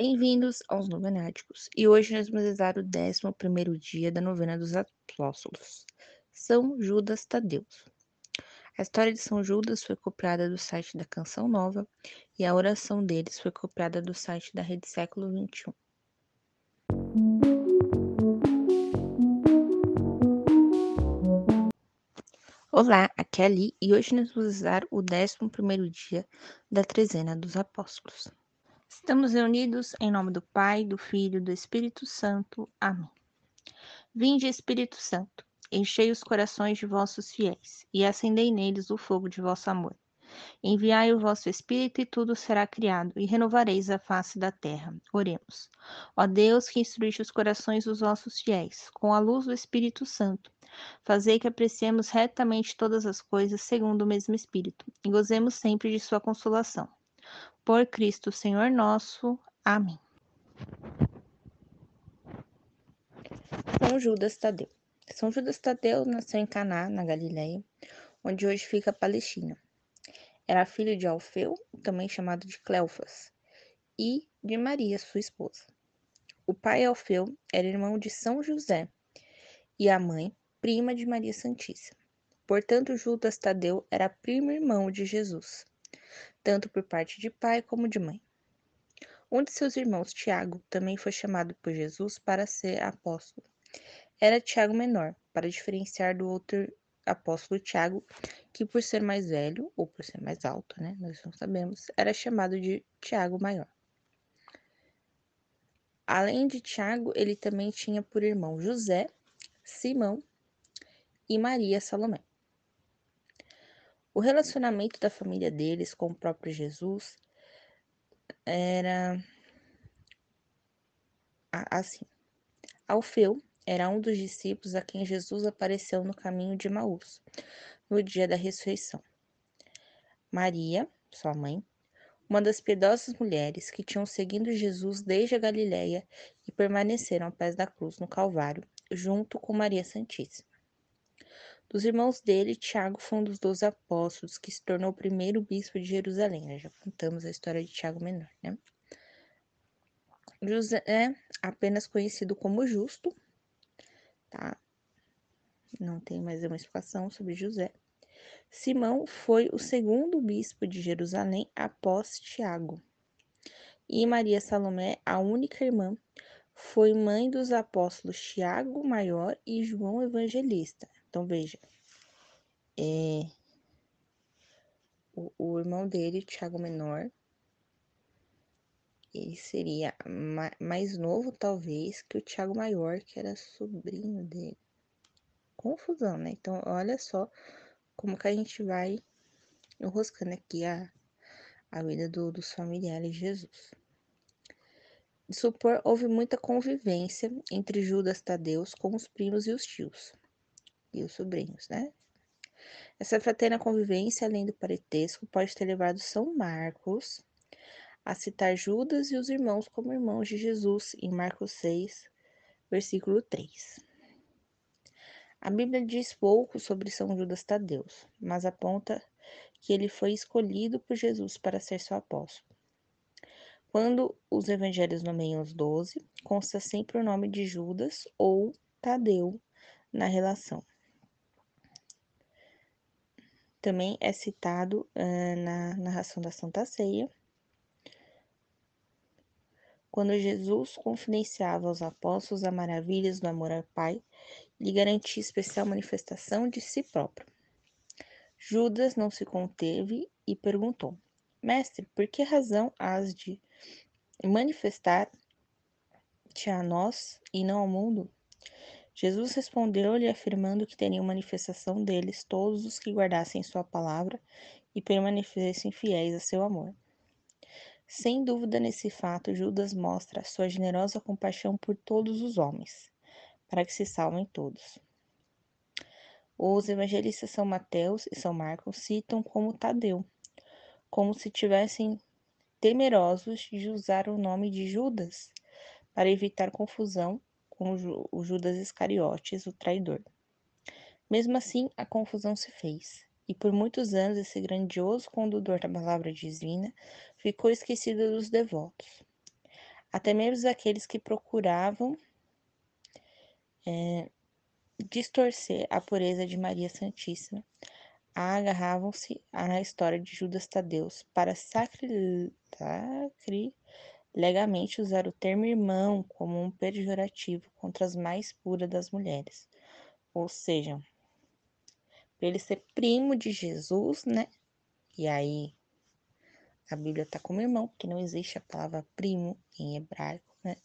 Bem-vindos aos Novenáticos e hoje nós vamos rezar o 11 dia da novena dos apóstolos, São Judas Tadeu. A história de São Judas foi copiada do site da Canção Nova e a oração deles foi copiada do site da Rede Século XXI. Olá, aqui é Ali e hoje nós vamos rezar o 11 dia da trezena dos apóstolos. Estamos reunidos em nome do Pai, do Filho e do Espírito Santo. Amém. Vinde, Espírito Santo, enchei os corações de vossos fiéis e acendei neles o fogo de vosso amor. Enviai o vosso Espírito e tudo será criado, e renovareis a face da terra. Oremos. Ó Deus, que instruiste os corações dos vossos fiéis, com a luz do Espírito Santo, fazei que apreciemos retamente todas as coisas segundo o mesmo Espírito, e gozemos sempre de sua consolação. Por Cristo Senhor nosso. Amém. São Judas Tadeu. São Judas Tadeu nasceu em Caná, na Galileia, onde hoje fica a Palestina. Era filho de Alfeu, também chamado de Cleofas, e de Maria, sua esposa. O pai Alfeu era irmão de São José e a mãe, prima de Maria Santíssima. Portanto, Judas Tadeu era primo irmão de Jesus, tanto por parte de pai como de mãe. Um de seus irmãos, Tiago, também foi chamado por Jesus para ser apóstolo. Era Tiago menor, para diferenciar do outro apóstolo Tiago, que por ser mais velho, ou por ser mais alto, né, nós não sabemos, era chamado de Tiago Maior. Além de Tiago, ele também tinha por irmão José, Simão e Maria Salomé. O relacionamento da família deles com o próprio Jesus era assim. Alfeu era um dos discípulos a quem Jesus apareceu no caminho de Maús, no dia da ressurreição. Maria, sua mãe, uma das piedosas mulheres que tinham seguido Jesus desde a Galiléia e permaneceram ao pés da cruz no Calvário, junto com Maria Santíssima. Dos irmãos dele, Tiago foi um dos doze apóstolos que se tornou o primeiro bispo de Jerusalém. Já contamos a história de Tiago Menor, né? José, é apenas conhecido como Justo, tá? Não tem mais uma explicação sobre José. Simão foi o segundo bispo de Jerusalém após Tiago. E Maria Salomé, a única irmã, foi mãe dos apóstolos Tiago Maior e João Evangelista. Então, veja, é, o, o irmão dele, Tiago Menor, ele seria ma mais novo, talvez, que o Tiago Maior, que era sobrinho dele. Confusão, né? Então, olha só como que a gente vai enroscando aqui a, a vida do, dos familiares de Jesus. De supor, houve muita convivência entre Judas Tadeus com os primos e os tios, e os sobrinhos, né? Essa fraterna convivência, além do parentesco, pode ter levado São Marcos a citar Judas e os irmãos como irmãos de Jesus em Marcos 6, versículo 3. A Bíblia diz pouco sobre São Judas Tadeu, mas aponta que ele foi escolhido por Jesus para ser seu apóstolo. Quando os evangelhos nomeiam os doze, consta sempre o nome de Judas ou Tadeu na relação. Também é citado uh, na narração da Santa Ceia quando Jesus confidenciava aos apóstolos as maravilhas do amor ao Pai, lhe garantia especial manifestação de si próprio. Judas não se conteve e perguntou: Mestre, por que razão has de manifestar-te a nós e não ao mundo? Jesus respondeu-lhe, afirmando que teriam manifestação deles todos os que guardassem sua palavra e permanecessem fiéis a seu amor. Sem dúvida, nesse fato, Judas mostra sua generosa compaixão por todos os homens, para que se salvem todos. Os evangelistas São Mateus e São Marcos citam como Tadeu, como se tivessem temerosos de usar o nome de Judas para evitar confusão com o Judas Iscariotes, o traidor. Mesmo assim, a confusão se fez e por muitos anos esse grandioso condutor da palavra divina ficou esquecido dos devotos. Até mesmo aqueles que procuravam é, distorcer a pureza de Maria Santíssima agarravam-se à história de Judas Tadeus para sacrilegamente usar o termo irmão como um pejorativo contra as mais puras das mulheres. Ou seja, para ele ser primo de Jesus, né? E aí a Bíblia tá como irmão, porque não existe a palavra primo em hebraico, né?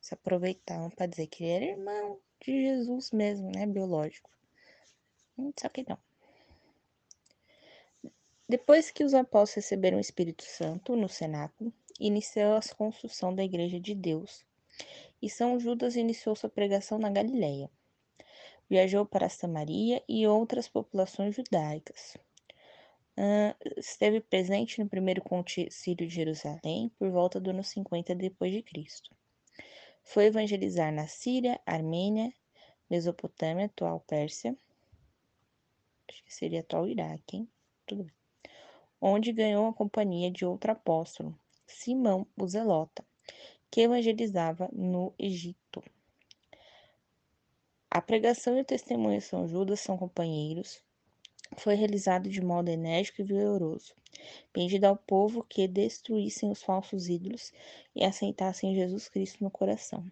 Se aproveitavam para dizer que ele era irmão de Jesus mesmo, né? Biológico. Só que não. Depois que os apóstolos receberam o Espírito Santo no cenáculo, iniciou a construção da Igreja de Deus, e São Judas iniciou sua pregação na Galileia. Viajou para Samaria e outras populações judaicas. Uh, esteve presente no primeiro concílio de Jerusalém por volta do ano 50 depois de Cristo. Foi evangelizar na Síria, Armênia, Mesopotâmia, atual Pérsia, acho que seria atual Iraque, hein? Tudo bem onde ganhou a companhia de outro apóstolo, Simão o Zelota, que evangelizava no Egito. A pregação e o testemunho de São Judas são companheiros. Foi realizado de modo enérgico e vigoroso, pedindo ao povo que destruíssem os falsos ídolos e aceitassem Jesus Cristo no coração,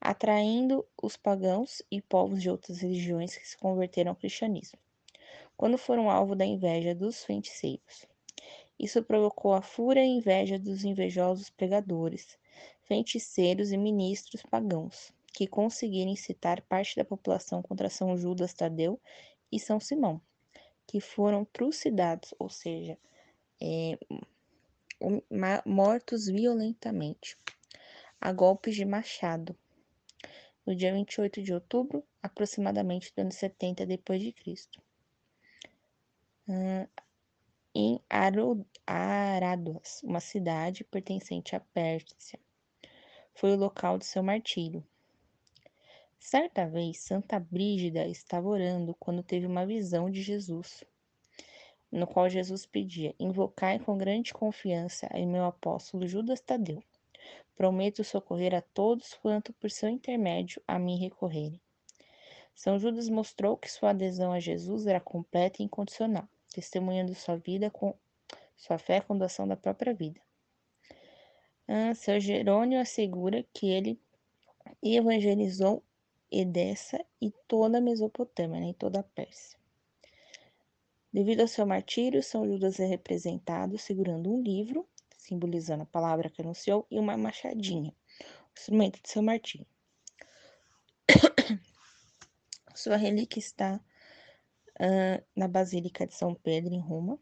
atraindo os pagãos e povos de outras religiões que se converteram ao cristianismo quando foram alvo da inveja dos feiticeiros. Isso provocou a fúria e inveja dos invejosos pregadores, feiticeiros e ministros pagãos, que conseguiram incitar parte da população contra São Judas Tadeu e São Simão, que foram trucidados, ou seja, é, mortos violentamente, a golpes de machado, no dia 28 de outubro, aproximadamente do ano 70 depois de Cristo em Araduas, uma cidade pertencente à Pérsia. Foi o local de seu martírio. Certa vez, Santa Brígida estava orando quando teve uma visão de Jesus, no qual Jesus pedia: Invocai com grande confiança em meu apóstolo Judas Tadeu. Prometo socorrer a todos quanto por seu intermédio a mim recorrerem. São Judas mostrou que sua adesão a Jesus era completa e incondicional, testemunhando sua vida com sua fé com doação da própria vida. Ah, seu Jerônimo assegura que ele evangelizou Edessa e toda a Mesopotâmia, né, e toda a Pérsia. Devido ao seu martírio, São Judas é representado segurando um livro, simbolizando a palavra que anunciou, e uma machadinha, instrumento de seu martírio. Sua relíquia está uh, na Basílica de São Pedro, em Roma.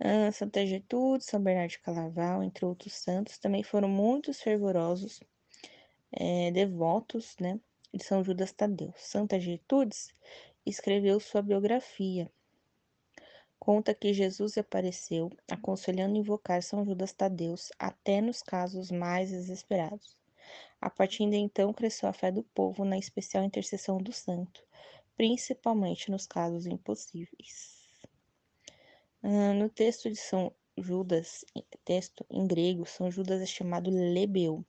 Uh, Santa Gertrude, São Bernardo de Calaval, entre outros santos, também foram muitos fervorosos é, devotos né, de São Judas Tadeu. Santa Gertrudes escreveu sua biografia. Conta que Jesus apareceu aconselhando invocar São Judas Tadeu até nos casos mais desesperados. A partir de então cresceu a fé do povo na especial intercessão do santo, principalmente nos casos impossíveis. Ah, no texto de São Judas, texto em grego, São Judas é chamado Lebeu,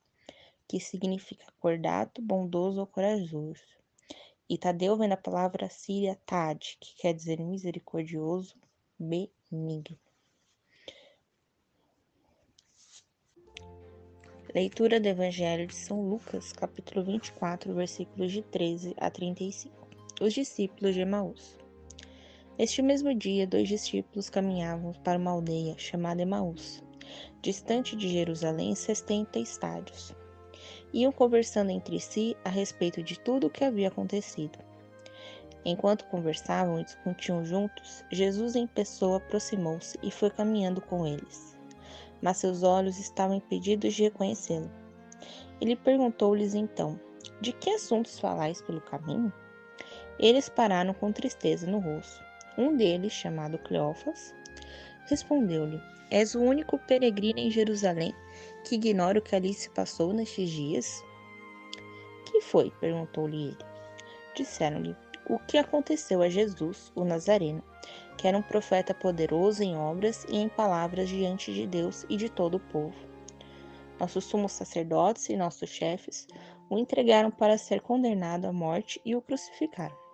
que significa acordado, bondoso ou corajoso. E Tadeu vem da palavra síria tad, que quer dizer misericordioso, benigno. Leitura do Evangelho de São Lucas, capítulo 24, versículos de 13 a 35 os discípulos de Emaús. Este mesmo dia, dois discípulos caminhavam para uma aldeia chamada Emaús, distante de Jerusalém sessenta estádios. Iam conversando entre si a respeito de tudo o que havia acontecido. Enquanto conversavam e discutiam juntos, Jesus em pessoa aproximou-se e foi caminhando com eles. Mas seus olhos estavam impedidos de reconhecê-lo. Ele perguntou-lhes então: De que assuntos falais pelo caminho? Eles pararam com tristeza no rosto. Um deles, chamado Cleófas, respondeu-lhe: És o único peregrino em Jerusalém que ignora o que ali se passou nestes dias? Que foi? perguntou-lhe ele. Disseram-lhe: O que aconteceu a Jesus, o Nazareno, que era um profeta poderoso em obras e em palavras diante de Deus e de todo o povo. Nossos sumos sacerdotes e nossos chefes o entregaram para ser condenado à morte e o crucificaram.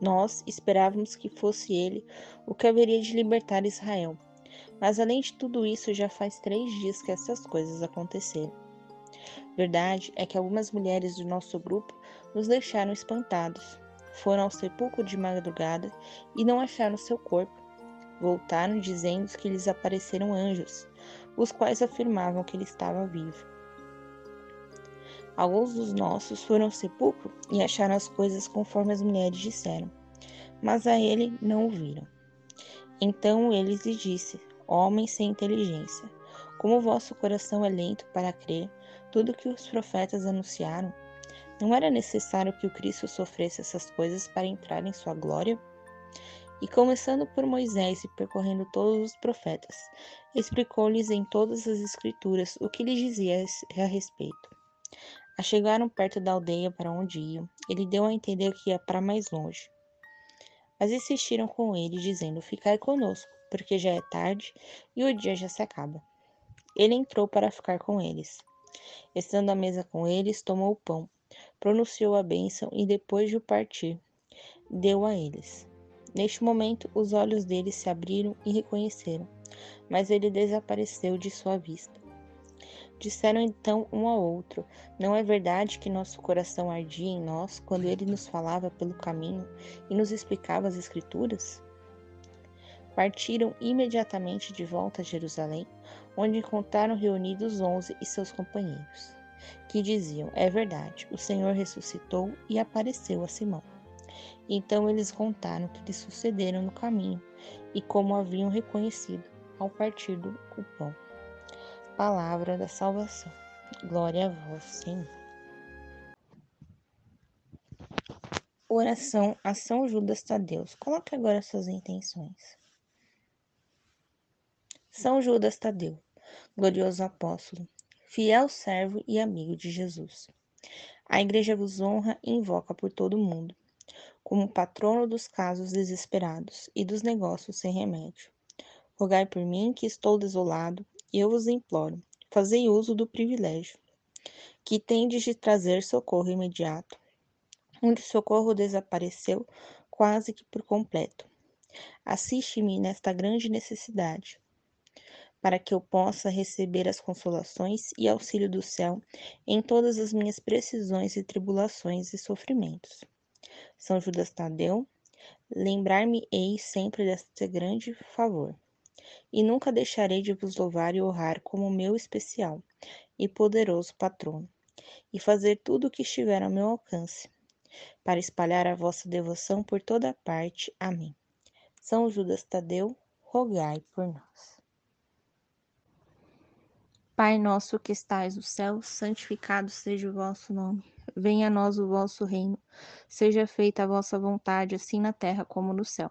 Nós esperávamos que fosse ele o que haveria de libertar Israel. Mas além de tudo isso, já faz três dias que essas coisas aconteceram. Verdade é que algumas mulheres do nosso grupo nos deixaram espantados. Foram ao sepulcro de madrugada e não acharam seu corpo. Voltaram dizendo que lhes apareceram anjos, os quais afirmavam que ele estava vivo. Alguns dos nossos foram ao sepulcro e acharam as coisas conforme as mulheres disseram, mas a ele não o viram. Então ele lhe disse: Homem sem inteligência, como o vosso coração é lento para crer tudo que os profetas anunciaram, não era necessário que o Cristo sofresse essas coisas para entrar em sua glória? E começando por Moisés e percorrendo todos os profetas, explicou-lhes em todas as Escrituras o que lhe dizia a respeito. Chegaram perto da aldeia para onde iam. Ele deu a entender que ia para mais longe. Mas insistiram com ele, dizendo: Ficai conosco, porque já é tarde e o dia já se acaba. Ele entrou para ficar com eles. Estando à mesa com eles, tomou o pão, pronunciou a bênção e, depois de o partir, deu a eles. Neste momento, os olhos deles se abriram e reconheceram, mas ele desapareceu de sua vista. Disseram então um ao outro: Não é verdade que nosso coração ardia em nós quando ele nos falava pelo caminho e nos explicava as Escrituras? Partiram imediatamente de volta a Jerusalém, onde encontraram reunidos onze e seus companheiros, que diziam: É verdade, o Senhor ressuscitou e apareceu a Simão. Então eles contaram o que lhes sucederam no caminho e como haviam reconhecido ao partir do pão palavra da salvação. Glória a vós, Senhor. Oração a São Judas Tadeu. Coloque agora suas intenções. São Judas Tadeu, glorioso apóstolo, fiel servo e amigo de Jesus. A Igreja vos honra e invoca por todo o mundo, como patrono dos casos desesperados e dos negócios sem remédio. Rogai por mim que estou desolado eu vos imploro, fazei uso do privilégio, que tendes de trazer socorro imediato, onde o socorro desapareceu quase que por completo. Assiste-me nesta grande necessidade, para que eu possa receber as consolações e auxílio do céu em todas as minhas precisões e tribulações e sofrimentos. São Judas Tadeu, lembrar-me-ei sempre deste grande favor e nunca deixarei de vos louvar e honrar como meu especial e poderoso patrono, e fazer tudo o que estiver ao meu alcance, para espalhar a vossa devoção por toda parte. Amém. São Judas Tadeu, rogai por nós. Pai nosso que estais no céu, santificado seja o vosso nome. Venha a nós o vosso reino. Seja feita a vossa vontade, assim na terra como no céu.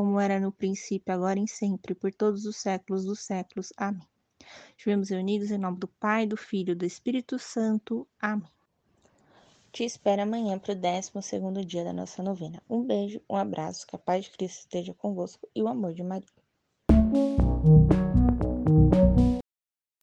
como era no princípio, agora e sempre, por todos os séculos dos séculos. Amém. Estivemos reunidos em nome do Pai, do Filho e do Espírito Santo. Amém. Te espero amanhã para o 12 dia da nossa novena. Um beijo, um abraço, que a paz de Cristo esteja convosco e o amor de Maria.